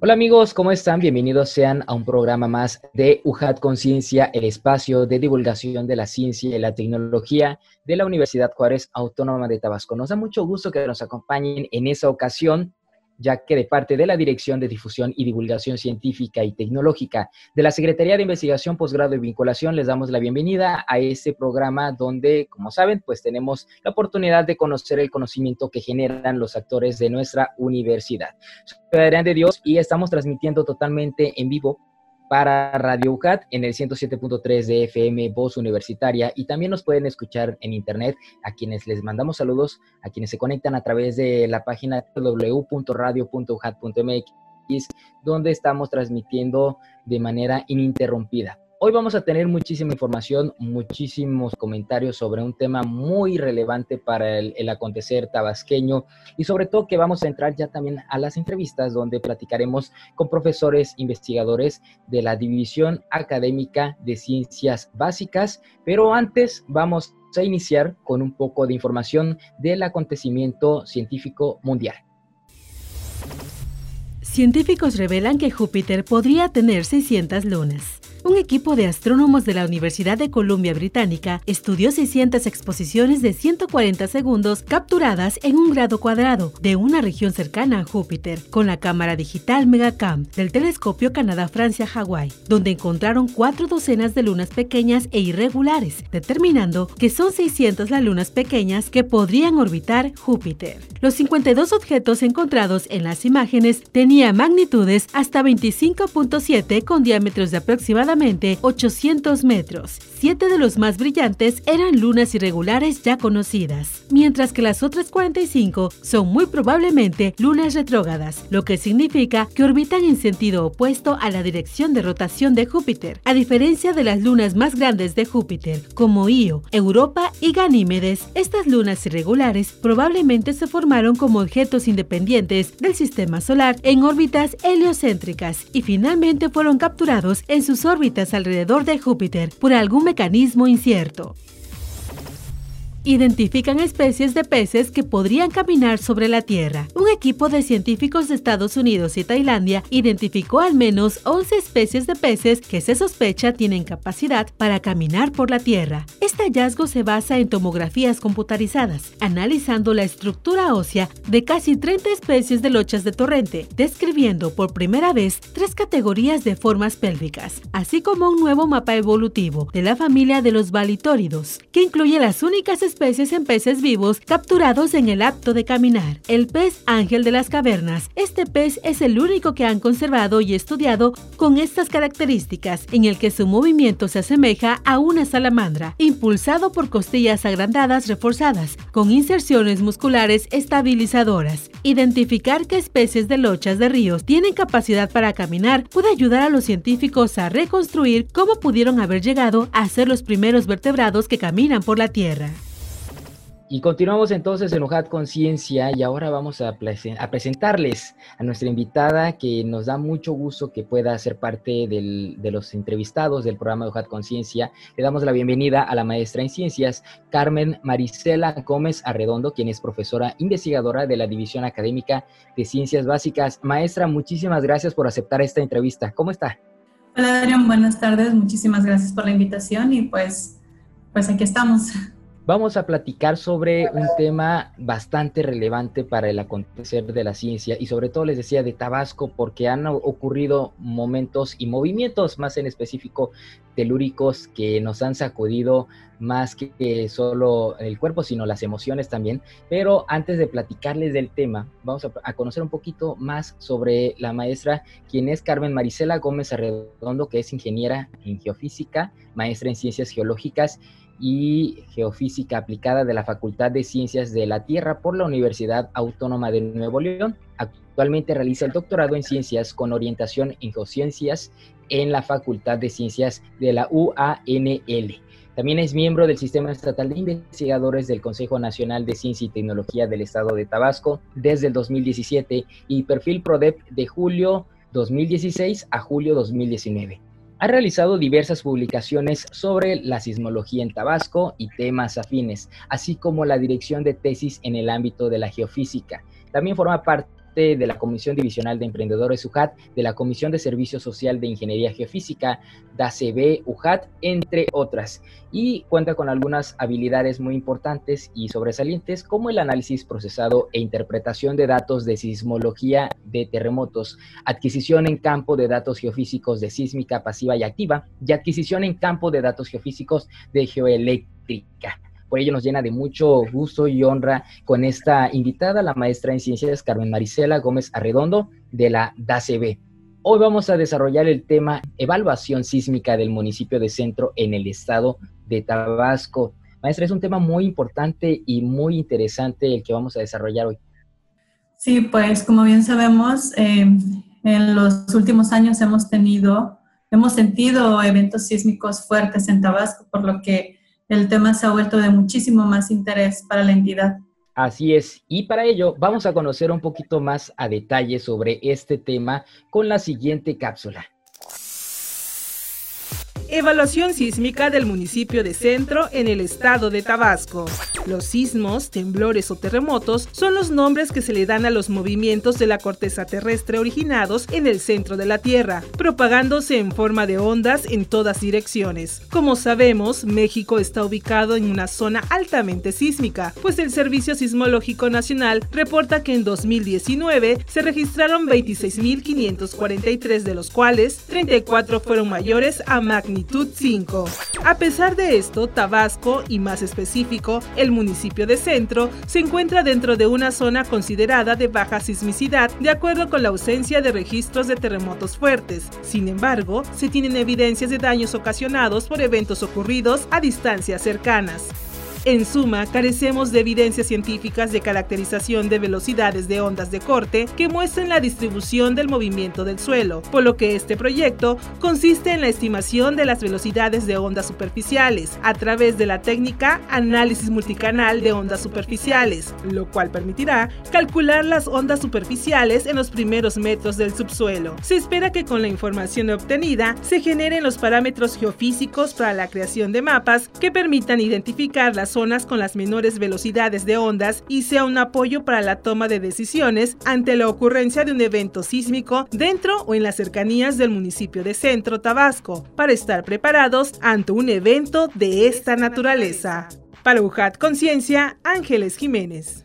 Hola amigos, ¿cómo están? Bienvenidos sean a un programa más de UJAT Conciencia, el espacio de divulgación de la ciencia y la tecnología de la Universidad Juárez Autónoma de Tabasco. Nos da mucho gusto que nos acompañen en esa ocasión ya que de parte de la Dirección de Difusión y Divulgación Científica y Tecnológica de la Secretaría de Investigación, Posgrado y Vinculación, les damos la bienvenida a este programa donde, como saben, pues tenemos la oportunidad de conocer el conocimiento que generan los actores de nuestra universidad. Soy Adrián de Dios y estamos transmitiendo totalmente en vivo para Radio UCAT en el 107.3 de FM Voz Universitaria y también nos pueden escuchar en internet a quienes les mandamos saludos, a quienes se conectan a través de la página www.radio.ucat.mx donde estamos transmitiendo de manera ininterrumpida. Hoy vamos a tener muchísima información, muchísimos comentarios sobre un tema muy relevante para el, acontecer tabasqueño y sobre todo que vamos a entrar ya también a las entrevistas donde platicaremos con profesores investigadores de la División Académica de Ciencias Básicas, pero antes vamos a iniciar con un poco de información del acontecimiento científico mundial. Científicos revelan que Júpiter podría tener 600 lunas. Un equipo de astrónomos de la Universidad de Columbia Británica estudió 600 exposiciones de 140 segundos capturadas en un grado cuadrado de una región cercana a Júpiter con la cámara digital Megacam del telescopio Canadá-Francia-Hawái, donde encontraron cuatro docenas de lunas pequeñas e irregulares, determinando que son 600 las lunas pequeñas que podrían orbitar Júpiter. Los 52 objetos encontrados en las imágenes tenían magnitudes hasta 25.7 con diámetros de aproximadamente 800 metros. Siete de los más brillantes eran lunas irregulares ya conocidas, mientras que las otras 45 son muy probablemente lunas retrógradas, lo que significa que orbitan en sentido opuesto a la dirección de rotación de Júpiter. A diferencia de las lunas más grandes de Júpiter, como Io, Europa y Ganímedes, estas lunas irregulares probablemente se formaron como objetos independientes del sistema solar en órbitas heliocéntricas y finalmente fueron capturados en sus órbitas alrededor de Júpiter por algún mecanismo incierto identifican especies de peces que podrían caminar sobre la Tierra. Un equipo de científicos de Estados Unidos y Tailandia identificó al menos 11 especies de peces que se sospecha tienen capacidad para caminar por la Tierra. Este hallazgo se basa en tomografías computarizadas, analizando la estructura ósea de casi 30 especies de lochas de torrente, describiendo por primera vez tres categorías de formas pélvicas, así como un nuevo mapa evolutivo de la familia de los valitóridos, que incluye las únicas especies especies en peces vivos capturados en el acto de caminar. El pez ángel de las cavernas. Este pez es el único que han conservado y estudiado con estas características, en el que su movimiento se asemeja a una salamandra, impulsado por costillas agrandadas reforzadas, con inserciones musculares estabilizadoras. Identificar qué especies de lochas de ríos tienen capacidad para caminar puede ayudar a los científicos a reconstruir cómo pudieron haber llegado a ser los primeros vertebrados que caminan por la Tierra. Y continuamos entonces en UJAT Conciencia y ahora vamos a, presentarles a nuestra invitada que nos da mucho gusto que pueda ser parte de los entrevistados del programa de UJAT Conciencia. Le damos la bienvenida a la maestra en ciencias Carmen Marisela Gómez Arredondo, quien es profesora investigadora de la División Académica de Ciencias Básicas. Maestra, muchísimas gracias por aceptar esta entrevista. ¿Cómo está? Hola Adrián, buenas tardes. Muchísimas gracias por la invitación y pues, pues aquí estamos vamos a platicar sobre un tema bastante relevante para el acontecer de la ciencia y sobre todo les decía de Tabasco porque han ocurrido momentos y movimientos más en específico telúricos que nos han sacudido más que solo el cuerpo, sino las emociones también. Pero antes de platicarles del tema, vamos a, conocer un poquito más sobre la maestra, quien es Carmen Marisela Gómez Arredondo, que es ingeniera en geofísica, maestra en ciencias geológicas y Geofísica Aplicada de la Facultad de Ciencias de la Tierra por la Universidad Autónoma de Nuevo León. Actualmente realiza el doctorado en Ciencias con orientación en Geociencias en la Facultad de Ciencias de la UANL. También es miembro del Sistema Estatal de Investigadores del Consejo Nacional de Ciencia y Tecnología del Estado de Tabasco desde el 2017 y perfil PRODEP de julio 2016 a julio 2019. Ha realizado diversas publicaciones sobre la sismología en Tabasco y temas afines, así como la dirección de tesis en el ámbito de la geofísica. También forma parte de la Comisión Divisional de Emprendedores UJAT, de la Comisión de Servicio Social de Ingeniería Geofísica, DACB UJAT, entre otras, y cuenta con algunas habilidades muy importantes y sobresalientes como el análisis procesado e interpretación de datos de sismología de terremotos, adquisición en campo de datos geofísicos de sísmica pasiva y activa, y adquisición en campo de datos geofísicos de geoeléctrica. Por ello nos llena de mucho gusto y honra con esta invitada, la maestra en ciencias Carmen Marisela Gómez Arredondo de la DACB. Hoy vamos a desarrollar el tema evaluación sísmica del municipio de Centro en el estado de Tabasco. Maestra, es un tema muy importante y muy interesante el que vamos a desarrollar hoy. Sí, pues como bien sabemos, eh, en los últimos años hemos tenido, hemos sentido eventos sísmicos fuertes en Tabasco, por lo que el tema se ha vuelto de muchísimo más interés para la entidad. Así es, y para ello vamos a conocer un poquito más a detalle sobre este tema con la siguiente cápsula. Evaluación sísmica del municipio de Centro en el estado de Tabasco. Los sismos, temblores o terremotos son los nombres que se le dan a los movimientos de la corteza terrestre originados en el centro de la Tierra, propagándose en forma de ondas en todas direcciones. Como sabemos, México está ubicado en una zona altamente sísmica, pues el Servicio Sismológico Nacional reporta que en 2019 se registraron 26.543 de los cuales 34 fueron mayores a magnitud 5. A pesar de esto, Tabasco, y más específico, el municipio de Centro, se encuentra dentro de una zona considerada de baja sismicidad de acuerdo con la ausencia de registros de terremotos fuertes. Sin embargo, se tienen evidencias de daños ocasionados por eventos ocurridos a distancias cercanas. En suma, carecemos de evidencias científicas de caracterización de velocidades de ondas de corte que muestren la distribución del movimiento del suelo, por lo que este proyecto consiste en la estimación de las velocidades de ondas superficiales a través de la técnica análisis multicanal de ondas superficiales, lo cual permitirá calcular las ondas superficiales en los primeros metros del subsuelo. Se espera que con la información obtenida se generen los parámetros geofísicos para la creación de mapas que permitan identificar las zonas con las menores velocidades de ondas y sea un apoyo para la toma de decisiones ante la ocurrencia de un evento sísmico dentro o en las cercanías del municipio de Centro Tabasco, para estar preparados ante un evento de esta naturaleza. Para UJAT Conciencia, Ángeles Jiménez.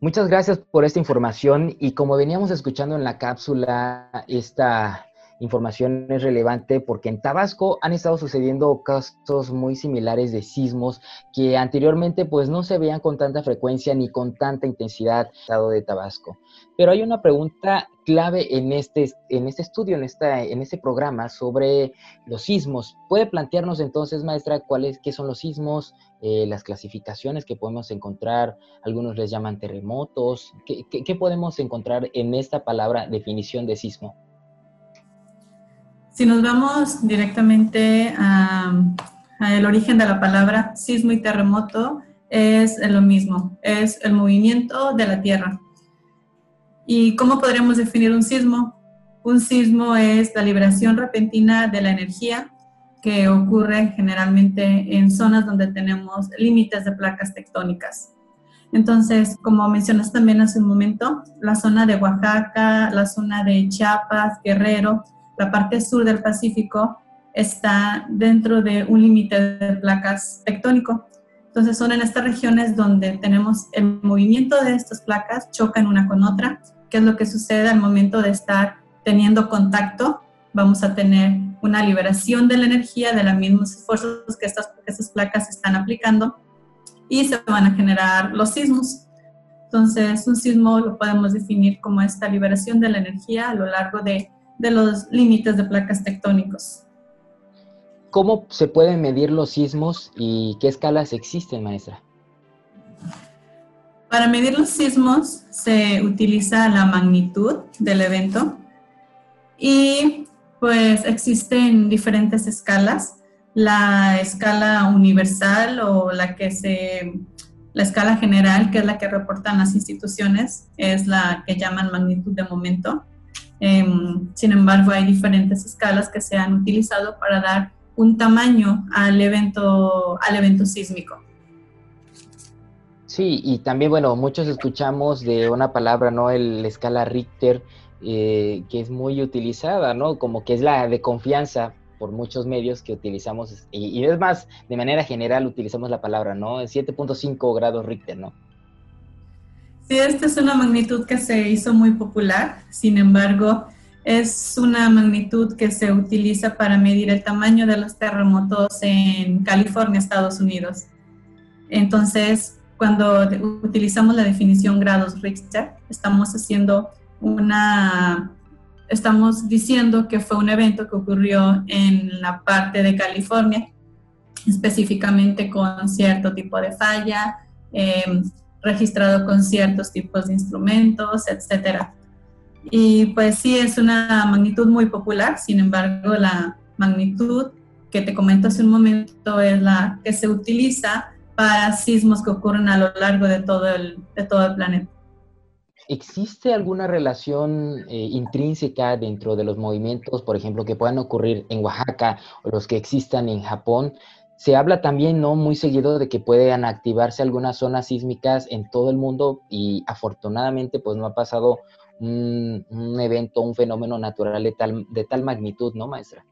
Muchas gracias por esta información y como veníamos escuchando en la cápsula, esta información es relevante porque en Tabasco han estado sucediendo casos muy similares de sismos que anteriormente pues no se veían con tanta frecuencia ni con tanta intensidad en estado de Tabasco. Pero hay una pregunta clave en este, en este estudio, en, esta, en este programa sobre los sismos. ¿Puede plantearnos entonces, maestra, cuáles qué son los sismos, eh, las clasificaciones que podemos encontrar? Algunos les llaman terremotos. qué podemos encontrar en esta palabra definición de sismo? Si nos vamos directamente al origen de la palabra, sismo y terremoto es lo mismo, es el movimiento de la Tierra. ¿Y cómo podríamos definir un sismo? Un sismo es la liberación repentina de la energía que ocurre generalmente en zonas donde tenemos límites de placas tectónicas. Entonces, como mencionas también hace un momento, la zona de Oaxaca, la zona de Chiapas, Guerrero, la parte sur del Pacífico está dentro de un límite de placas tectónico. Entonces son en estas regiones donde tenemos el movimiento de estas placas, chocan una con otra, ¿Qué es lo que sucede al momento de estar teniendo contacto. Vamos a tener una liberación de la energía de las mismas fuerzas que estas, que estas placas están aplicando y se van a generar los sismos. Entonces, un sismo lo podemos definir como esta liberación de la energía a lo largo de de los límites de placas tectónicos. ¿Cómo se pueden medir los sismos y qué escalas existen, maestra? Para medir los sismos se utiliza la magnitud del evento y pues existen diferentes escalas. La escala universal o la que se la escala general, que es la que reportan las instituciones, es la que llaman magnitud de momento. Em, sin embargo, hay diferentes escalas que se han utilizado para dar un tamaño al evento, al evento sísmico. Sí, y también, bueno, muchos escuchamos de una palabra, ¿no? El, la escala Richter, eh, que es muy utilizada, ¿no? Como que es la de confianza por muchos medios que utilizamos, y, es más, de manera general utilizamos la palabra, ¿no? 7.5 grados Richter, ¿no? Sí, esta es una magnitud que se hizo muy popular, sin embargo, es una magnitud que se utiliza para medir el tamaño de los terremotos en California, Estados Unidos. Entonces, cuando utilizamos la definición grados Richter, estamos haciendo una, estamos diciendo que fue un evento que ocurrió en la parte de California, específicamente con cierto tipo de falla, em, registrado con ciertos tipos de instrumentos, etcétera. Y pues sí, es una magnitud muy popular, sin embargo, la magnitud que te comento hace un momento es la que se utiliza para sismos que ocurren a lo largo de todo el, de todo el planeta. ¿Existe alguna relación eh, intrínseca dentro de los movimientos, por ejemplo, que puedan ocurrir en Oaxaca o los que existan en Japón? Se habla también, ¿no? Muy seguido de que puedan activarse algunas zonas sísmicas en todo el mundo y afortunadamente pues no ha pasado un, un evento, un fenómeno natural de tal, de tal magnitud, ¿no, maestra?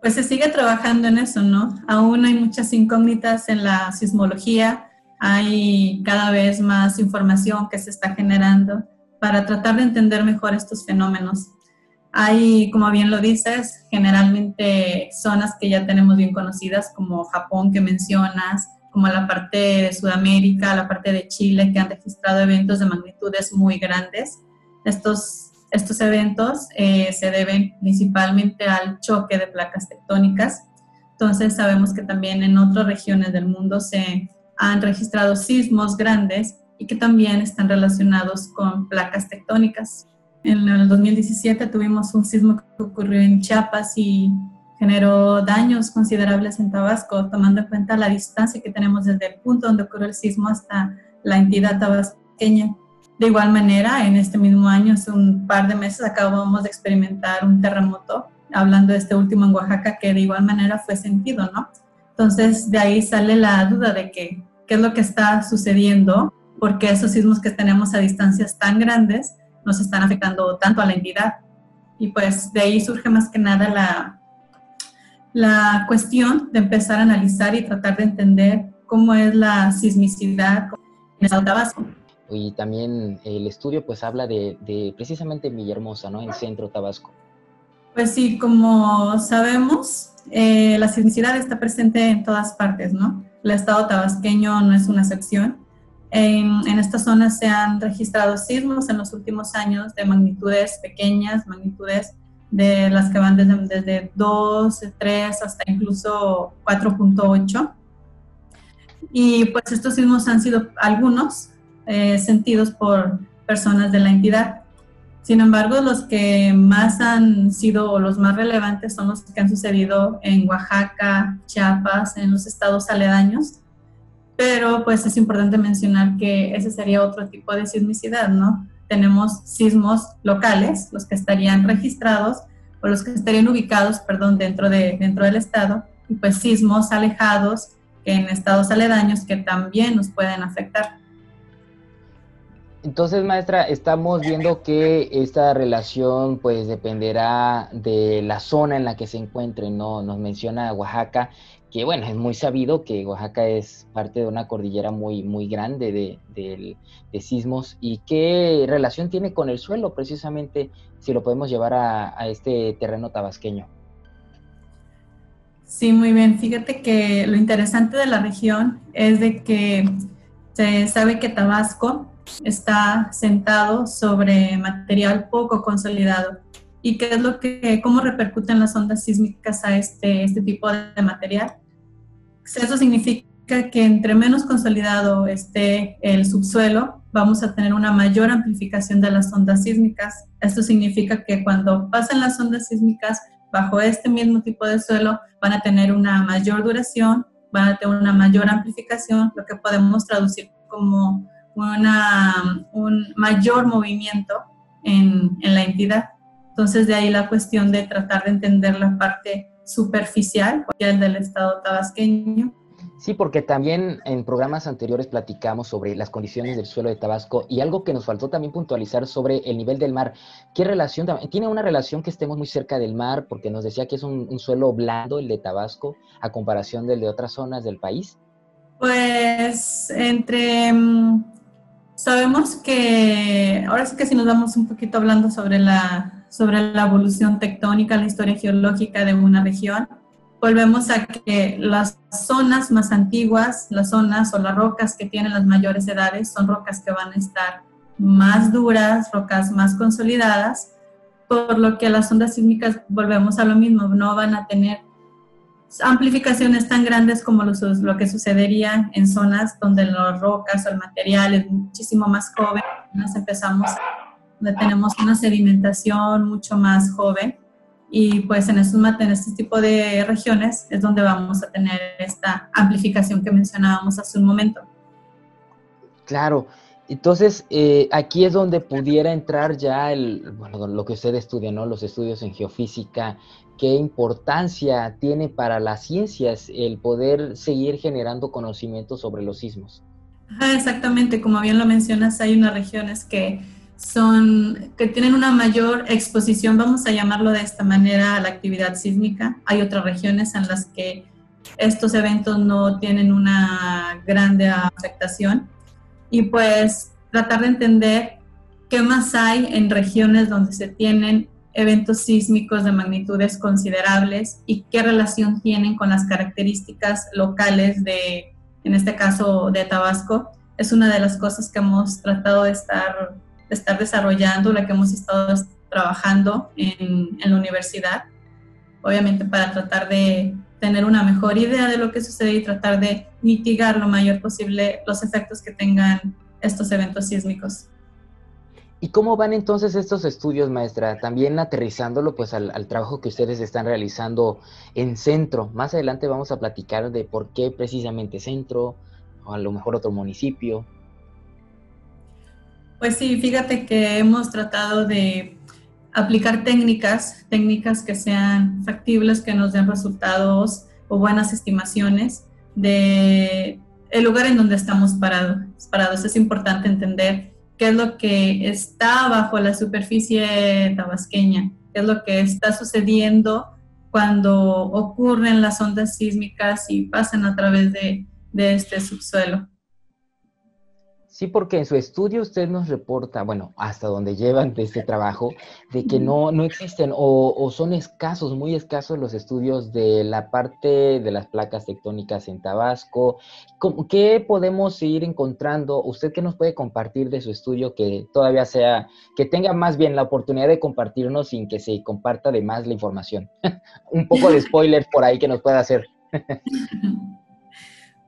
Pues se sigue trabajando en eso, ¿no? Aún hay muchas incógnitas en la sismología, hay cada vez más información que se está generando para tratar de entender mejor estos fenómenos. Hay, como bien lo dices, generalmente zonas que ya tenemos bien conocidas, como Japón que mencionas, como la parte de Sudamérica, la parte de Chile, que han registrado eventos de magnitudes muy grandes. Estos estos eventos eh, se deben principalmente al choque de placas tectónicas. Entonces sabemos que también en otras regiones del mundo se han registrado sismos grandes y que también están relacionados con placas tectónicas. En el 2017 tuvimos un sismo que ocurrió en Chiapas y generó daños considerables en Tabasco, tomando en cuenta la distancia que tenemos desde el punto donde ocurrió el sismo hasta la entidad tabasqueña. De igual manera, en este mismo año, hace un par de meses, acabamos de experimentar un terremoto, hablando de este último en Oaxaca, que de igual manera fue sentido, ¿no? Entonces, de ahí sale la duda de que, qué es lo que está sucediendo, porque esos sismos que tenemos a distancias tan grandes nos están afectando tanto a la entidad. Y pues de ahí surge más que nada la, la cuestión de empezar a analizar y tratar de entender cómo es la sismicidad en el Tabasco y también el estudio pues habla de, precisamente Villahermosa, ¿no? En centro Tabasco. Pues sí, como sabemos, eh, la sismicidad está presente en todas partes, ¿no? El estado tabasqueño no es una excepción. En, en esta zona se han registrado sismos en los últimos años de magnitudes pequeñas, magnitudes de las que van desde, desde 2, 3 hasta incluso 4.8. Y pues estos sismos han sido algunos eh, sentidos por personas de la entidad. Sin embargo, los que más han sido los más relevantes son los que han sucedido en Oaxaca, Chiapas, en los estados aledaños. Pero pues es importante mencionar que ese sería otro tipo de sismicidad, ¿no? Tenemos sismos locales, los que estarían registrados o los que estarían ubicados, perdón, dentro, de, dentro del estado, y pues sismos alejados en estados aledaños que también nos pueden afectar. Entonces, maestra, estamos viendo que esta relación pues dependerá de la zona en la que se encuentre, ¿no? Nos menciona Oaxaca, que bueno, es muy sabido que Oaxaca es parte de una cordillera muy, muy grande de, sismos y qué relación tiene con el suelo, precisamente, si lo podemos llevar a, a este terreno tabasqueño. Sí, muy bien. Fíjate que lo interesante de la región es de que se sabe que Tabasco está sentado sobre material poco consolidado. ¿Y qué es lo que, cómo repercuten las ondas sísmicas a este, este tipo de material? Eso significa que entre menos consolidado esté el subsuelo, vamos a tener una mayor amplificación de las ondas sísmicas. Esto significa que cuando pasan las ondas sísmicas bajo este mismo tipo de suelo, van a tener una mayor duración, van a tener una mayor amplificación, lo que podemos traducir como una, un mayor movimiento en, en la entidad. Entonces, de ahí la cuestión de tratar de entender la parte superficial del estado tabasqueño Sí, porque también en programas anteriores platicamos sobre las condiciones del suelo de Tabasco y algo que nos faltó también puntualizar sobre el nivel del mar. ¿Qué relación? ¿Tiene una relación que estemos muy cerca del mar? Porque nos decía que es un, suelo blando el de Tabasco a comparación del de otras zonas del país. Pues entre... Mm, sabemos que, ahora sí que si nos vamos un poquito hablando sobre la, sobre la evolución tectónica, la historia geológica de una región, volvemos a que las zonas más antiguas, las zonas o las rocas que tienen las mayores edades, son rocas que van a estar más duras, rocas más consolidadas, por lo que las ondas sísmicas, volvemos a lo mismo, no van a tener amplificaciones tan grandes como lo, que sucedería en zonas donde las rocas o el material es muchísimo más joven, nos empezamos, donde tenemos una sedimentación mucho más joven, y pues en, estos, en este tipo de regiones es donde vamos a tener esta amplificación que mencionábamos hace un momento. Claro, entonces eh, aquí es donde pudiera entrar ya el, bueno, lo que usted estudia, ¿no? Los estudios en geofísica, qué importancia tiene para las ciencias el poder seguir generando conocimiento sobre los sismos. exactamente, como bien lo mencionas, hay unas regiones que son, que tienen una mayor exposición, vamos a llamarlo de esta manera, a la actividad sísmica. Hay otras regiones en las que estos eventos no tienen una grande afectación. Y pues tratar de entender qué más hay en regiones donde se tienen eventos sísmicos de magnitudes considerables y qué relación tienen con las características locales de, en este caso, de Tabasco. Es una de las cosas que hemos tratado de estar estar desarrollando, la que hemos estado trabajando en, la universidad, obviamente para tratar de tener una mejor idea de lo que sucede y tratar de mitigar lo mayor posible los efectos que tengan estos eventos sísmicos. ¿Y cómo van entonces estos estudios, maestra? También aterrizándolo pues al, al, trabajo que ustedes están realizando en centro. Más adelante vamos a platicar de por qué precisamente centro, o a lo mejor otro municipio. Pues sí, fíjate que hemos tratado de aplicar técnicas, técnicas que sean factibles, que nos den resultados o buenas estimaciones de el lugar en donde estamos parados. Es importante entender qué es lo que está bajo la superficie tabasqueña, qué es lo que está sucediendo cuando ocurren las ondas sísmicas y pasan a través de, de este subsuelo. Sí, porque en su estudio usted nos reporta, bueno, hasta donde llevan de este trabajo, de que no, no existen o, son escasos, muy escasos los estudios de la parte de las placas tectónicas en Tabasco. ¿Qué podemos ir encontrando? ¿Usted qué nos puede compartir de su estudio que todavía sea, que tenga más bien la oportunidad de compartirnos sin que se comparta de más la información? Un poco de spoiler por ahí que nos pueda hacer.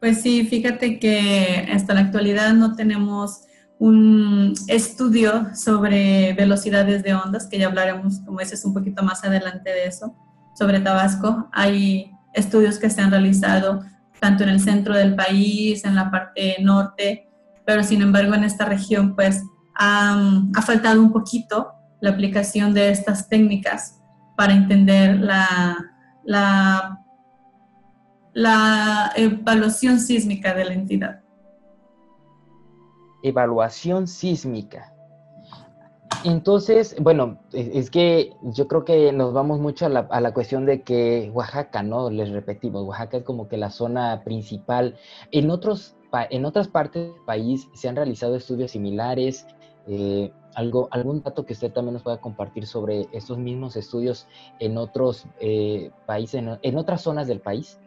Pues sí, fíjate que hasta la actualidad no tenemos un estudio sobre velocidades de ondas, que ya hablaremos, como dices, un poquito más adelante de eso, sobre Tabasco. Hay estudios que se han realizado tanto en el centro del país, en la parte norte, pero sin embargo en esta región pues ha, ha faltado un poquito la aplicación de estas técnicas para entender la, la la evaluación sísmica de la entidad. Evaluación sísmica. Entonces, bueno, es que yo creo que nos vamos mucho a la, cuestión de que Oaxaca, ¿no? Les repetimos, Oaxaca es como que la zona principal. En, otros, en otras partes del país se han realizado estudios similares. Eh, algo, ¿Algún dato que usted también nos pueda compartir sobre estos mismos estudios en otros eh, países, en otras zonas del país?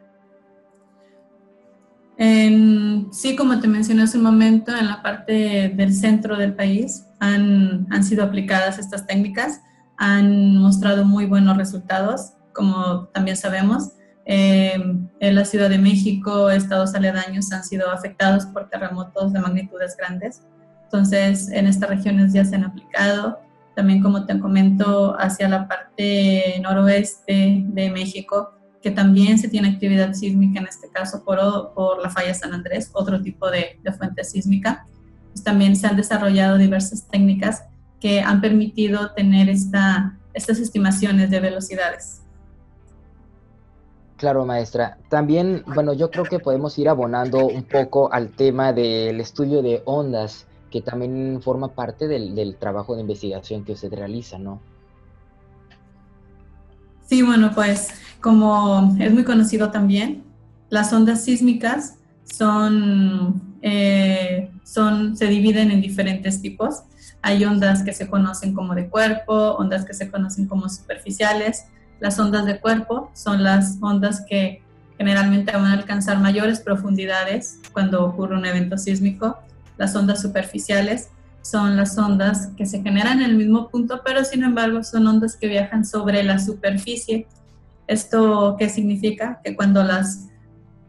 Sí, como te mencioné hace un momento, en la parte del centro del país han, sido aplicadas estas técnicas. han mostrado muy buenos resultados, como también sabemos. Eh, en la Ciudad de México, estados aledaños han sido afectados por terremotos de magnitudes grandes. Entonces, en estas regiones ya se han aplicado. También, como te comento, hacia la parte noroeste de México, que también se tiene actividad sísmica, en este caso por, por la falla San Andrés, otro tipo de, de fuente sísmica. Pues también se han desarrollado diversas técnicas que han permitido tener esta, estas estimaciones de velocidades. Claro, maestra. También, bueno, yo creo que podemos ir abonando un poco al tema del estudio de ondas, que también forma parte del, del trabajo de investigación que usted realiza, ¿no? Sí, bueno, pues como es muy conocido también, las ondas sísmicas son, eh, son, se dividen en diferentes tipos. Hay ondas que se conocen como de cuerpo, ondas que se conocen como superficiales. Las ondas de cuerpo son las ondas que generalmente van a alcanzar mayores profundidades cuando ocurre un evento sísmico. Las ondas superficiales son las ondas que se generan en el mismo punto, pero sin embargo son ondas que viajan sobre la superficie. ¿Esto qué significa? Que cuando las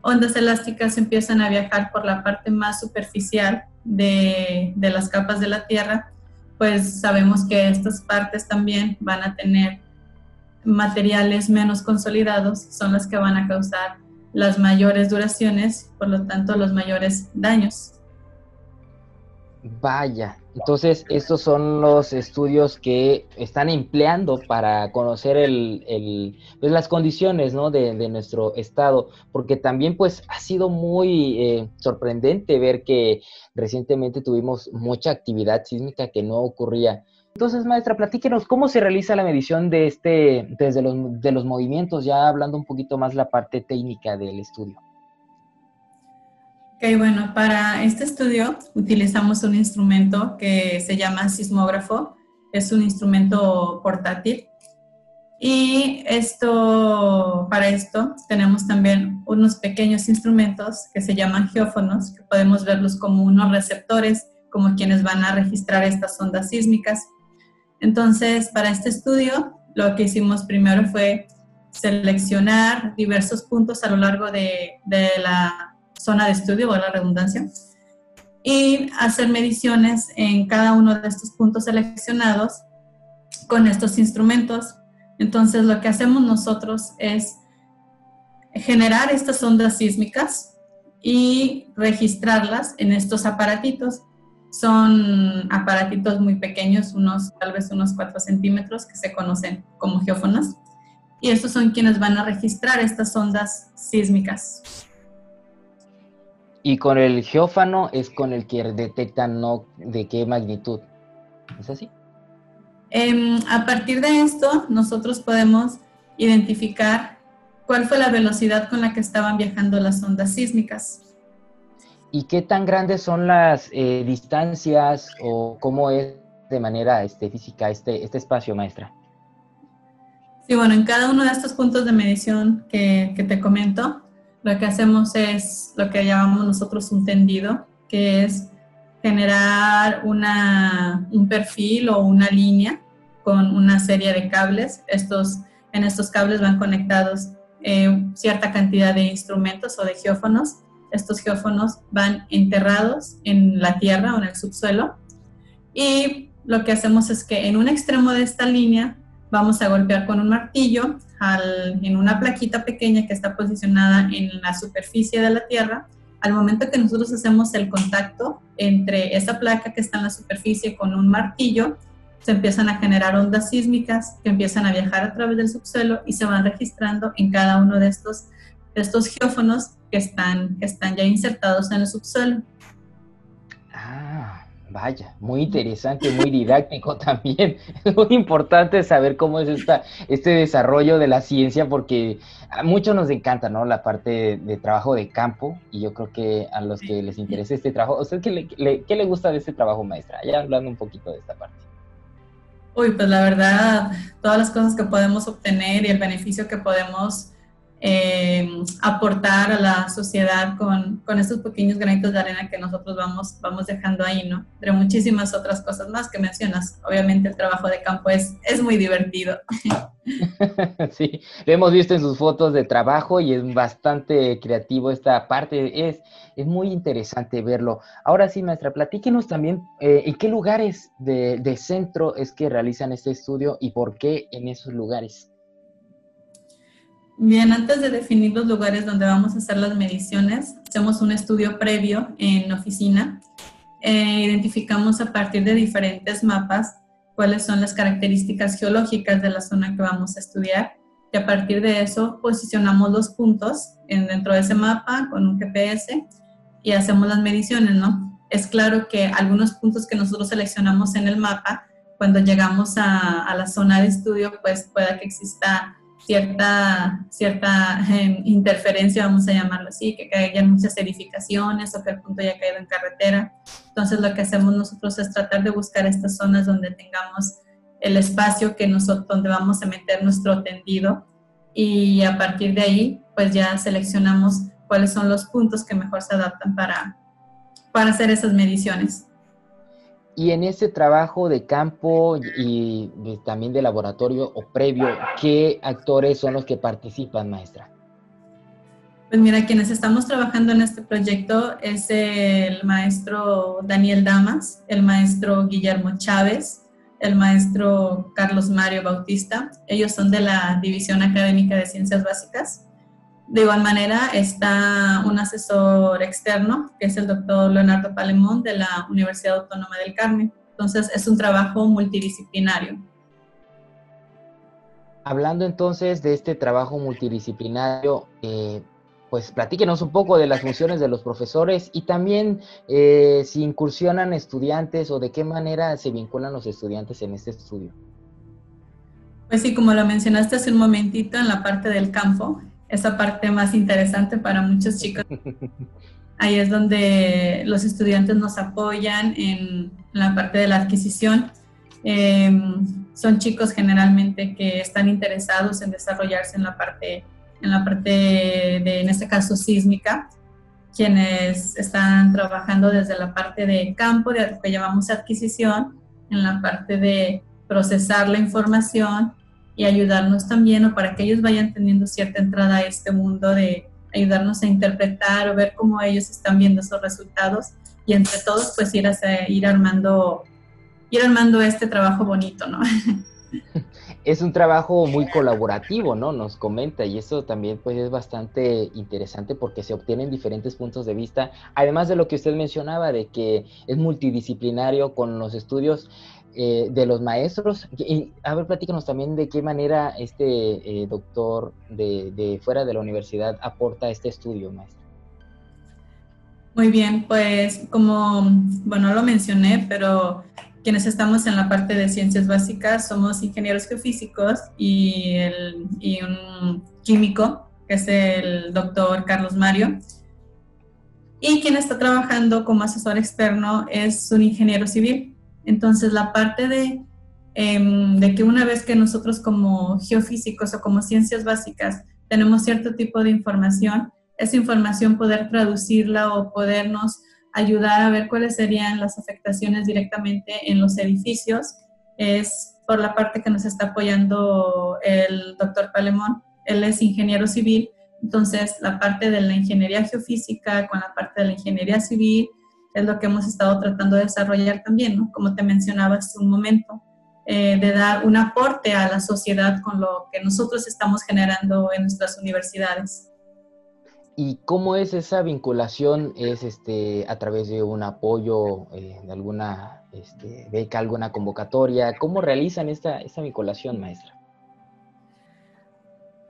ondas elásticas empiezan a viajar por la parte más superficial de, de las capas de la Tierra, pues sabemos que estas partes también van a tener materiales menos consolidados, son las que van a causar las mayores duraciones, por lo tanto los mayores daños. Vaya, entonces estos son los estudios que están empleando para conocer el, pues, las condiciones ¿no? de, nuestro estado, porque también pues ha sido muy eh, sorprendente ver que recientemente tuvimos mucha actividad sísmica que no ocurría. Entonces, maestra, platíquenos cómo se realiza la medición de este, desde los, de los movimientos, ya hablando un poquito más la parte técnica del estudio. Ok, bueno, para este estudio utilizamos un instrumento que se llama sismógrafo. Es un instrumento portátil. Y esto, para esto tenemos también unos pequeños instrumentos que se llaman geófonos, que podemos verlos como unos receptores, como quienes van a registrar estas ondas sísmicas. Entonces, para este estudio, lo que hicimos primero fue seleccionar diversos puntos a lo largo de, de la zona de estudio, o la redundancia, y hacer mediciones en cada uno de estos puntos seleccionados con estos instrumentos. Entonces, lo que hacemos nosotros es generar estas ondas sísmicas y registrarlas en estos aparatitos. Son aparatitos muy pequeños, unos tal vez unos 4 centímetros, que se conocen como geófonos. Y estos son quienes van a registrar estas ondas sísmicas. Y con el geófano es con el que detectan no de qué magnitud. ¿Es así? Em, a partir de esto, nosotros podemos identificar cuál fue la velocidad con la que estaban viajando las ondas sísmicas. ¿Y qué tan grandes son las eh, distancias o cómo es de manera este, física este, este espacio, maestra? Sí, bueno, en cada uno de estos puntos de medición que, que te comento, lo que hacemos es lo que llamamos nosotros un tendido, que es generar una, un perfil o una línea con una serie de cables. Estos, en estos cables van conectados eh, cierta cantidad de instrumentos o de geófonos. Estos geófonos van enterrados en la tierra o en el subsuelo. Y lo que hacemos es que en un extremo de esta línea vamos a golpear con un martillo en una plaquita pequeña que está posicionada en la superficie de la Tierra. Al momento que nosotros hacemos el contacto entre esa placa que está en la superficie con un martillo, se empiezan a generar ondas sísmicas que empiezan a viajar a través del subsuelo y se van registrando en cada uno de estos, estos geófonos que están, que están ya insertados en el subsuelo. Vaya, muy interesante, muy didáctico también. Es muy importante saber cómo es esta, este desarrollo de la ciencia porque a muchos nos encanta, ¿no? La parte de, trabajo de campo y yo creo que a los que les interesa este trabajo, ¿a usted qué le, qué le gusta de este trabajo, maestra? Ya hablando un poquito de esta parte. Uy, pues la verdad, todas las cosas que podemos obtener y el beneficio que podemos eh, aportar a la sociedad con, con, pequeños granitos de arena que nosotros vamos, vamos dejando ahí, ¿no? Pero muchísimas otras cosas más que mencionas. Obviamente el trabajo de campo es, es muy divertido. Sí, lo hemos visto en sus fotos de trabajo y es bastante creativo esta parte. Es, es muy interesante verlo. Ahora sí, maestra, platíquenos también eh, en qué lugares de centro es que realizan este estudio y por qué en esos lugares. Bien, antes de definir los lugares donde vamos a hacer las mediciones, hacemos un estudio previo en oficina. Eh, identificamos a partir de diferentes mapas cuáles son las características geológicas de la zona que vamos a estudiar y a partir de eso posicionamos los puntos en, dentro de ese mapa con un GPS y hacemos las mediciones, ¿no? Es claro que algunos puntos que nosotros seleccionamos en el mapa, cuando llegamos a, a la zona de estudio, pues pueda que exista cierta, cierta em, interferencia, vamos a llamarlo así, que hayan muchas edificaciones o que el punto haya caído en carretera. Entonces lo que hacemos nosotros es tratar de buscar estas zonas donde tengamos el espacio que nosotros, donde vamos a meter nuestro tendido y a partir de ahí pues ya seleccionamos cuáles son los puntos que mejor se adaptan para, para hacer esas mediciones. Y en ese trabajo de campo y también de laboratorio o previo, ¿qué actores son los que participan, maestra? Pues mira, quienes estamos trabajando en este proyecto es el maestro Daniel Damas, el maestro Guillermo Chávez, el maestro Carlos Mario Bautista. Ellos son de la División Académica de Ciencias Básicas. De igual manera está un asesor externo, que es el doctor Leonardo Palemón de la Universidad Autónoma del Carmen. Entonces es un trabajo multidisciplinario. Hablando entonces de este trabajo multidisciplinario, eh, pues platíquenos un poco de las funciones de los profesores y también eh, si incursionan estudiantes o de qué manera se vinculan los estudiantes en este estudio. Pues sí, como lo mencionaste hace un momentito en la parte del campo, esa parte más interesante para muchos chicos. Ahí es donde los estudiantes nos apoyan en la parte de la adquisición. Em, son chicos generalmente que están interesados en desarrollarse en la parte, en la parte de, en este caso, sísmica, quienes están trabajando desde la parte de campo, de lo que llamamos adquisición, en la parte de procesar la información y ayudarnos también o para que ellos vayan teniendo cierta entrada a este mundo de ayudarnos a interpretar o ver cómo ellos están viendo esos resultados y entre todos pues ir, a, ir armando ir armando este trabajo bonito, ¿no? Es un trabajo muy colaborativo, ¿no? Nos comenta y eso también pues es bastante interesante porque se obtienen diferentes puntos de vista, además de lo que usted mencionaba de que es multidisciplinario con los estudios eh, de los maestros. Y, a ver, platícanos también de qué manera este eh, doctor de, fuera de la universidad aporta este estudio, maestro. Muy bien, pues como, bueno, lo mencioné, pero quienes estamos en la parte de ciencias básicas somos ingenieros geofísicos y, y un químico, que es el doctor Carlos Mario. Y quien está trabajando como asesor externo es un ingeniero civil. Entonces, la parte em, de, que una vez que nosotros como geofísicos o como ciencias básicas tenemos cierto tipo de información, esa información poder traducirla o podernos ayudar a ver cuáles serían las afectaciones directamente en los edificios, es por la parte que nos está apoyando el doctor Palemón. Él es ingeniero civil, entonces la parte de la ingeniería geofísica con la parte de la ingeniería civil es lo que hemos estado tratando de desarrollar también, ¿no? Como te mencionaba hace un momento, eh, de dar un aporte a la sociedad con lo que nosotros estamos generando en nuestras universidades. ¿Y cómo es esa vinculación? ¿Es este, a través de un apoyo, eh, de alguna este, beca, alguna convocatoria? ¿Cómo realizan esta, esta vinculación, maestra?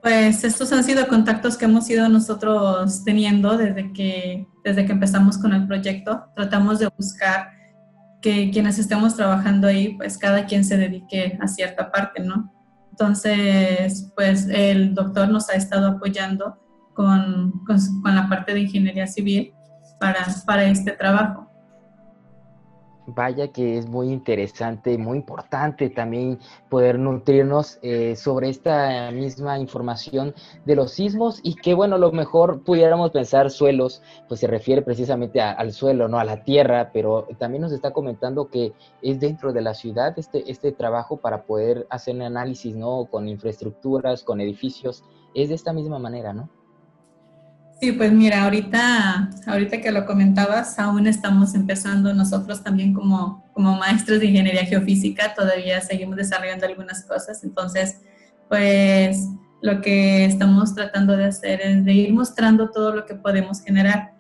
Pues estos han sido contactos que hemos ido nosotros teniendo desde que, desde que empezamos con el proyecto. Tratamos de buscar que quienes estemos trabajando ahí, pues cada quien se dedique a cierta parte, ¿no? Entonces, pues el doctor nos ha estado apoyando con, con, la parte de ingeniería civil para, para este trabajo. Vaya que es muy interesante, muy importante también poder nutrirnos eh, sobre esta misma información de los sismos y que bueno, lo mejor pudiéramos pensar suelos, pues se refiere precisamente al suelo, no a la tierra, pero también nos está comentando que es dentro de la ciudad este, este trabajo para poder hacer un análisis, ¿no? Con infraestructuras, con edificios, es de esta misma manera, ¿no? Sí, pues mira, ahorita, ahorita que lo comentabas, aún estamos empezando nosotros también como, como maestros de ingeniería geofísica, todavía seguimos desarrollando algunas cosas, entonces, pues lo que estamos tratando de hacer es de ir mostrando todo lo que podemos generar.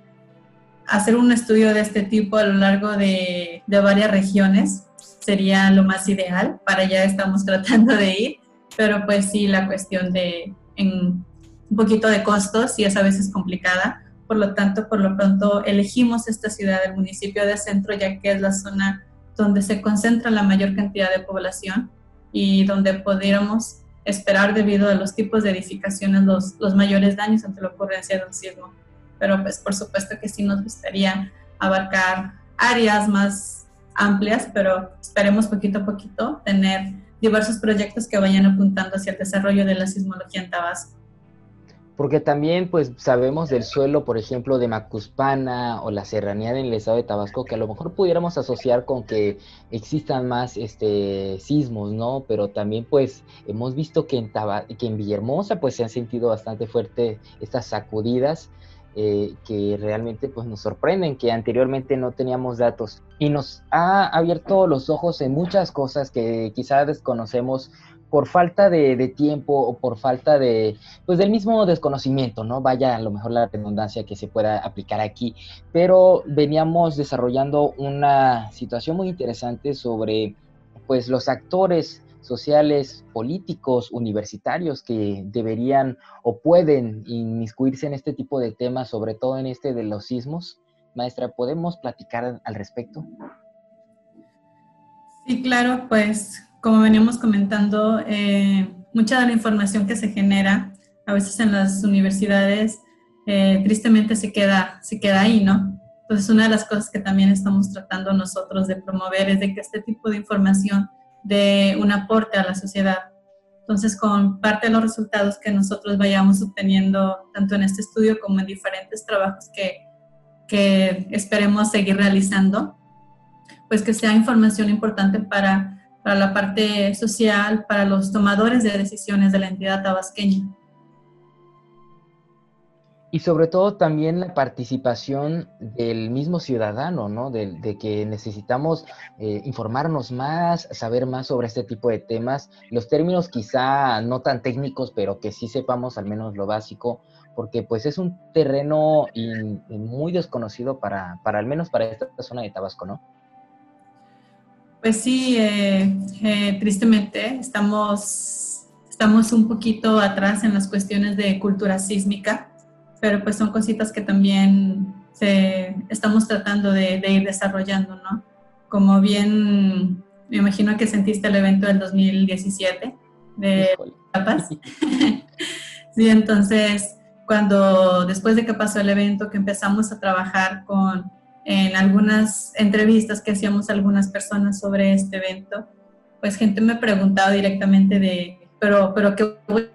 Hacer un estudio de este tipo a lo largo de, de varias regiones sería lo más ideal, para allá estamos tratando de ir, pero pues sí, la cuestión de en un poquito de costos y es a veces complicada. Por lo tanto, por lo pronto elegimos esta ciudad, el municipio de Centro, ya que es la zona donde se concentra la mayor cantidad de población y donde pudiéramos esperar debido a los tipos de edificaciones los, los mayores daños ante la ocurrencia de un sismo. Pero pues por supuesto que sí nos gustaría abarcar áreas más amplias, pero esperemos poquito a poquito tener diversos proyectos que vayan apuntando hacia el desarrollo de la sismología en Tabasco porque también pues sabemos del suelo, por ejemplo, de Macuspana o la serranía en el estado de Tabasco, que a lo mejor pudiéramos asociar con que existan más este sismos, ¿no? Pero también pues hemos visto que en, que en Villahermosa pues se han sentido bastante fuerte estas sacudidas eh, que realmente pues nos sorprenden, que anteriormente no teníamos datos y nos ha abierto los ojos en muchas cosas que quizás desconocemos por falta de, tiempo o por falta de, pues del mismo desconocimiento, ¿no? Vaya a lo mejor la redundancia que se pueda aplicar aquí, pero veníamos desarrollando una situación muy interesante sobre, pues, los actores sociales, políticos, universitarios que deberían o pueden inmiscuirse en este tipo de temas, sobre todo en este de los sismos. Maestra, ¿podemos platicar al respecto? Sí, claro, pues como veníamos comentando, eh, mucha de la información que se genera a veces en las universidades eh, tristemente se queda, se queda ahí, ¿no? Entonces, una de las cosas que también estamos tratando nosotros de promover es de que este tipo de información dé un aporte a la sociedad. Entonces, con parte de los resultados que nosotros vayamos obteniendo, tanto en este estudio como en diferentes trabajos que, que esperemos seguir realizando, pues que sea información importante para para la parte social, para los tomadores de decisiones de la entidad tabasqueña. Y sobre todo también la participación del mismo ciudadano, ¿no? De, que necesitamos eh, informarnos más, saber más sobre este tipo de temas, los términos quizá no tan técnicos, pero que sí sepamos al menos lo básico, porque pues es un terreno muy desconocido para, para al menos para esta zona de Tabasco, ¿no? Pues sí, eh, eh, tristemente estamos, estamos un poquito atrás en las cuestiones de cultura sísmica, pero pues son cositas que también estamos tratando de, ir desarrollando, ¿no? Como bien, me imagino que sentiste el evento del 2017 de Paz. sí, entonces, cuando después de que pasó el evento, que empezamos a trabajar con en algunas entrevistas que hacíamos algunas personas sobre este evento, pues gente me preguntaba directamente de, pero, pero ¿qué voy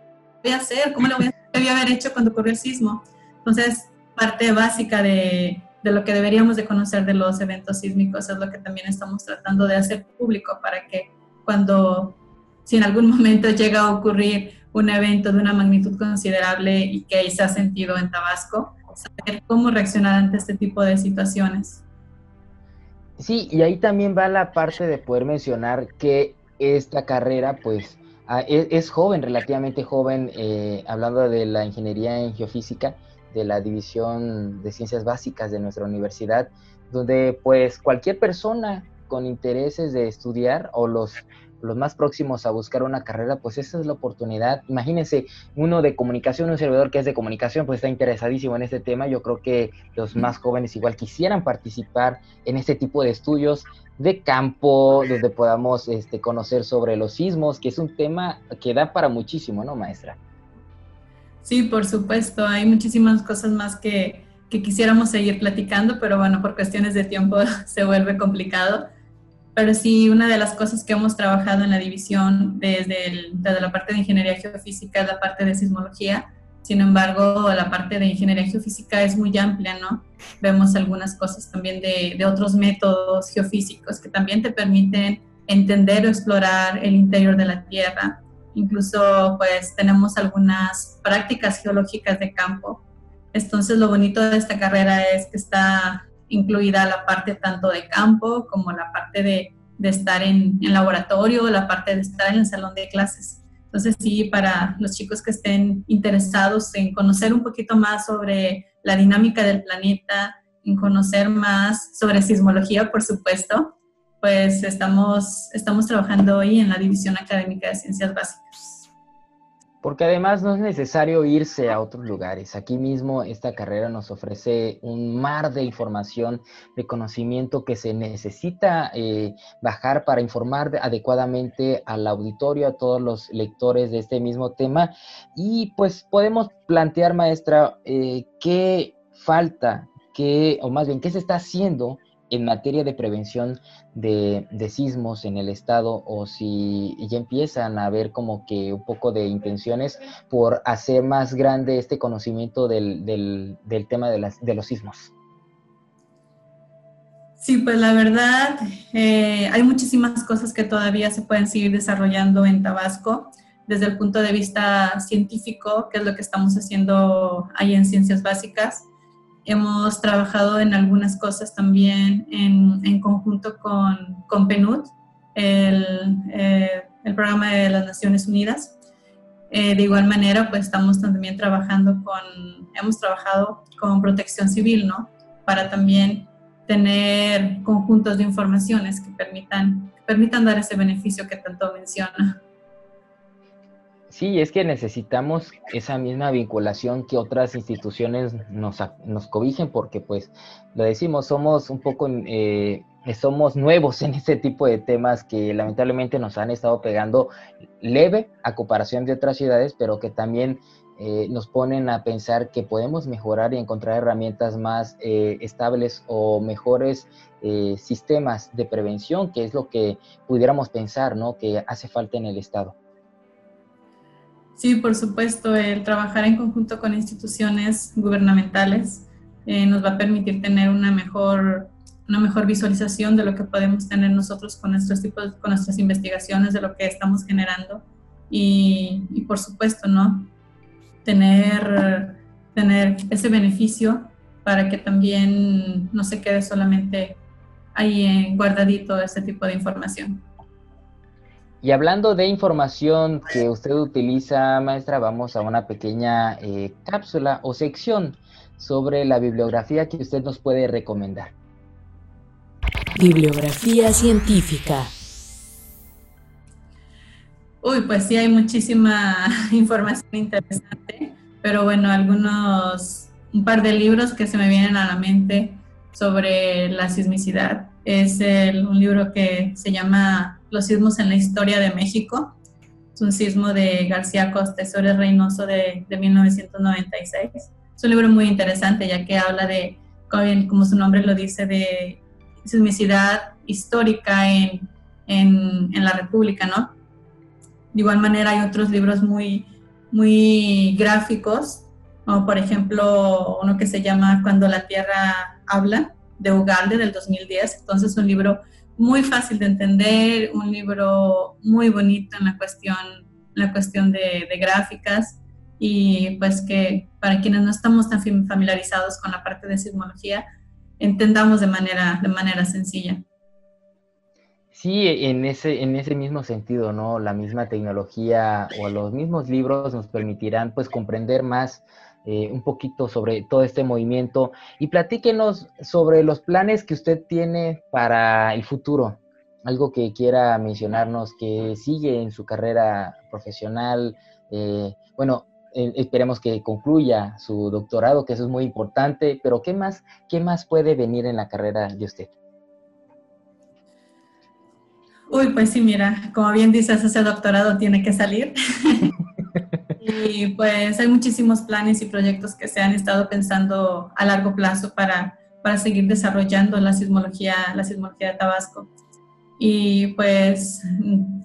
a hacer? ¿Cómo lo voy a hacer? ¿Qué voy a haber hecho cuando ocurrió el sismo? Entonces, parte básica de, de lo que deberíamos de conocer de los eventos sísmicos es lo que también estamos tratando de hacer público para que cuando, si en algún momento llega a ocurrir un evento de una magnitud considerable y que se ha sentido en Tabasco, saber cómo reaccionar ante este tipo de situaciones. Sí, y ahí también va la parte de poder mencionar que esta carrera, pues, e, es, joven, relativamente joven, eh, hablando de la ingeniería en geofísica, de la división de ciencias básicas de nuestra universidad, donde pues cualquier persona con intereses de estudiar o los los más próximos a buscar una carrera, pues esa es la oportunidad. Imagínense, uno de comunicación, un servidor que es de comunicación, pues está interesadísimo en este tema. Yo creo que los más jóvenes igual quisieran participar en este tipo de estudios de campo, donde podamos este, conocer sobre los sismos, que es un tema que da para muchísimo, ¿no, maestra? Sí, por supuesto. Hay muchísimas cosas más que, que quisiéramos seguir platicando, pero bueno, por cuestiones de tiempo se vuelve complicado pero sí una de las cosas que hemos trabajado en la división desde, desde la parte de ingeniería geofísica es la parte de sismología. Sin embargo, la parte de ingeniería geofísica es muy amplia, ¿no? Vemos algunas cosas también de, de otros métodos geofísicos que también te permiten entender o explorar el interior de la Tierra. Incluso, pues, tenemos algunas prácticas geológicas de campo. Entonces, lo bonito de esta carrera es que está incluida la parte tanto de campo como la parte de, estar en, en, laboratorio, la parte de estar en el salón de clases. Entonces sí, para los chicos que estén interesados en conocer un poquito más sobre la dinámica del planeta, en conocer más sobre sismología, por supuesto, pues estamos, estamos trabajando hoy en la División Académica de Ciencias Básicas. Porque además no es necesario irse a otros lugares. Aquí mismo esta carrera nos ofrece un mar de información, de conocimiento que se necesita eh, bajar para informar adecuadamente al auditorio, a todos los lectores de este mismo tema. Y pues podemos plantear, maestra, eh, qué falta, qué, o más bien, qué se está haciendo en materia de prevención de, sismos en el estado o si ya empiezan a haber como que un poco de intenciones por hacer más grande este conocimiento del, tema de, las, de los sismos. Sí, pues la verdad, eh, hay muchísimas cosas que todavía se pueden seguir desarrollando en Tabasco desde el punto de vista científico, que es lo que estamos haciendo ahí en Ciencias Básicas. Hemos trabajado en algunas cosas también en, en conjunto con, con PNUD, el, eh, el, programa de las Naciones Unidas. Eh, de igual manera, pues estamos también trabajando con, hemos trabajado con protección civil, ¿no? Para también tener conjuntos de informaciones que permitan, que permitan dar ese beneficio que tanto menciona. Sí, es que necesitamos esa misma vinculación que otras instituciones nos, nos cobijen, porque pues lo decimos, somos un poco, eh, somos nuevos en este tipo de temas que lamentablemente nos han estado pegando leve a comparación de otras ciudades, pero que también eh, nos ponen a pensar que podemos mejorar y encontrar herramientas más eh, estables o mejores sistemas de prevención, que es lo que pudiéramos pensar, ¿no? Que hace falta en el Estado. Sí, por supuesto, el trabajar en conjunto con instituciones gubernamentales eh, nos va a permitir tener una mejor, una mejor visualización de lo que podemos tener nosotros con nuestros tipos, con nuestras investigaciones, de lo que estamos generando y, y por supuesto, ¿no? Tener, tener ese beneficio para que también no se quede solamente ahí guardadito ese tipo de información. Y hablando de información que usted utiliza, maestra, vamos a una pequeña eh, cápsula o sección sobre la bibliografía que usted nos puede recomendar. Bibliografía científica. Uy, pues sí, hay muchísima información interesante, pero bueno, algunos, un par de libros que se me vienen a la mente sobre la sismicidad. Es el, un libro que se llama los sismos en la historia de México. Es un sismo de García Costa Sores Reynoso de, de 1996. Es un libro muy interesante ya que habla de, como su nombre lo dice, de sismicidad histórica en, en, en la República, ¿no? De igual manera hay otros libros muy, muy gráficos, como por ejemplo uno que se llama Cuando la Tierra habla, de Ugalde del 2010. Entonces, un libro muy fácil de entender, un libro muy bonito en la cuestión, la cuestión de, gráficas y pues que para quienes no estamos tan familiarizados con la parte de sismología, entendamos de manera, de manera sencilla. Sí, en ese, en ese mismo sentido, ¿no? La misma tecnología o los mismos libros nos permitirán pues comprender más eh, un poquito sobre todo este movimiento y platíquenos sobre los planes que usted tiene para el futuro. Algo que quiera mencionarnos que sigue en su carrera profesional. Eh, bueno, eh, esperemos que concluya su doctorado, que eso es muy importante, pero ¿qué más, ¿qué más puede venir en la carrera de usted? Uy, pues sí, mira, como bien dices, ese doctorado tiene que salir. Y pues hay muchísimos planes y proyectos que se han estado pensando a largo plazo para, para seguir desarrollando la sismología, la sismología de Tabasco. Y pues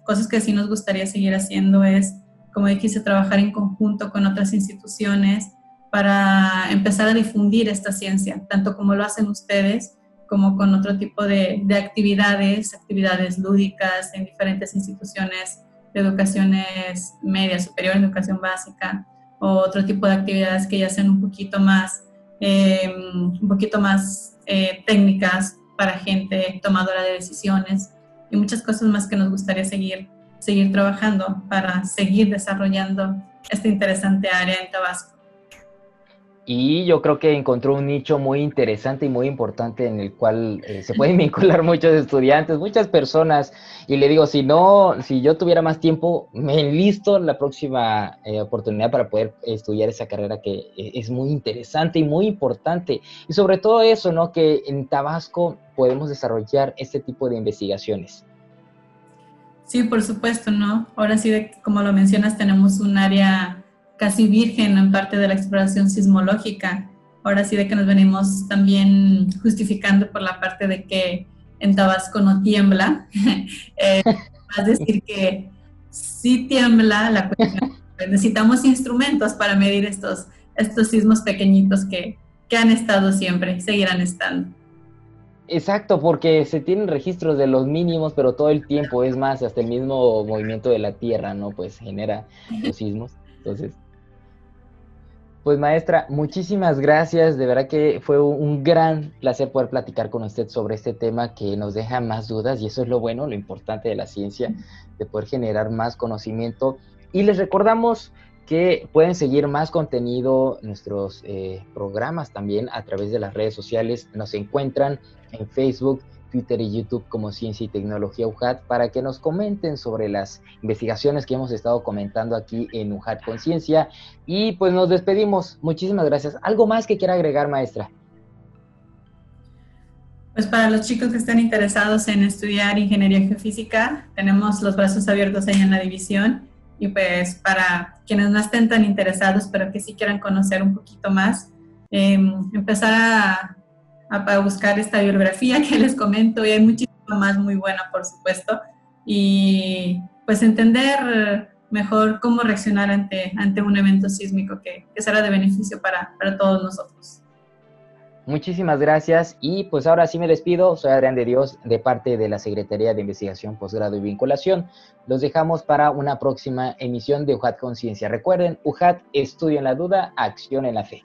cosas que sí nos gustaría seguir haciendo es, como dijiste, trabajar en conjunto con otras instituciones para empezar a difundir esta ciencia, tanto como lo hacen ustedes, como con otro tipo de, de actividades, actividades lúdicas en diferentes instituciones educaciones media, superior, educación básica, o otro tipo de actividades que ya sean un poquito más, eh, un poquito más eh, técnicas para gente tomadora de decisiones y muchas cosas más que nos gustaría seguir, seguir trabajando para seguir desarrollando esta interesante área en Tabasco y yo creo que encontró un nicho muy interesante y muy importante en el cual eh, se pueden vincular muchos estudiantes, muchas personas. Y le digo, si no, si yo tuviera más tiempo, me enlisto la próxima eh, oportunidad para poder estudiar esa carrera que eh, es muy interesante y muy importante. Y sobre todo eso, ¿no? Que en Tabasco podemos desarrollar este tipo de investigaciones. Sí, por supuesto, ¿no? Ahora sí, como lo mencionas, tenemos un área casi virgen en parte de la exploración sismológica. Ahora sí de que nos venimos también justificando por la parte de que en Tabasco no tiembla. eh, decir que sí tiembla la cuestión. Necesitamos instrumentos para medir estos, estos sismos pequeñitos que, que han estado siempre, seguirán estando. Exacto, porque se tienen registros de los mínimos, pero todo el tiempo, es más, hasta el mismo movimiento de la Tierra, ¿no? Pues genera los sismos. Entonces, pues maestra, muchísimas gracias. De verdad que fue un gran placer poder platicar con usted sobre este tema que nos deja más dudas y eso es lo bueno, lo importante de la ciencia, de poder generar más conocimiento. Y les recordamos que pueden seguir más contenido, nuestros eh, programas también a través de las redes sociales. Nos encuentran en Facebook, Twitter y YouTube como Ciencia y Tecnología UJAT para que nos comenten sobre las investigaciones que hemos estado comentando aquí en UJAT Conciencia. Y pues nos despedimos. Muchísimas gracias. ¿Algo más que quiera agregar, maestra? Pues para los chicos que estén interesados en estudiar ingeniería geofísica, tenemos los brazos abiertos ahí en la división. Y pues para quienes no estén tan interesados, pero que sí quieran conocer un poquito más, em, empezar a a, buscar esta bibliografía que les comento y hay muchísima más muy buena, por supuesto, y pues entender mejor cómo reaccionar ante, ante un evento sísmico que, que será de beneficio para, para todos nosotros. Muchísimas gracias y pues ahora sí me despido. Soy Adrián de Dios de parte de la Secretaría de Investigación, Posgrado y Vinculación. Los dejamos para una próxima emisión de UJAT Conciencia. Recuerden, UJAT, estudio en la duda, acción en la fe.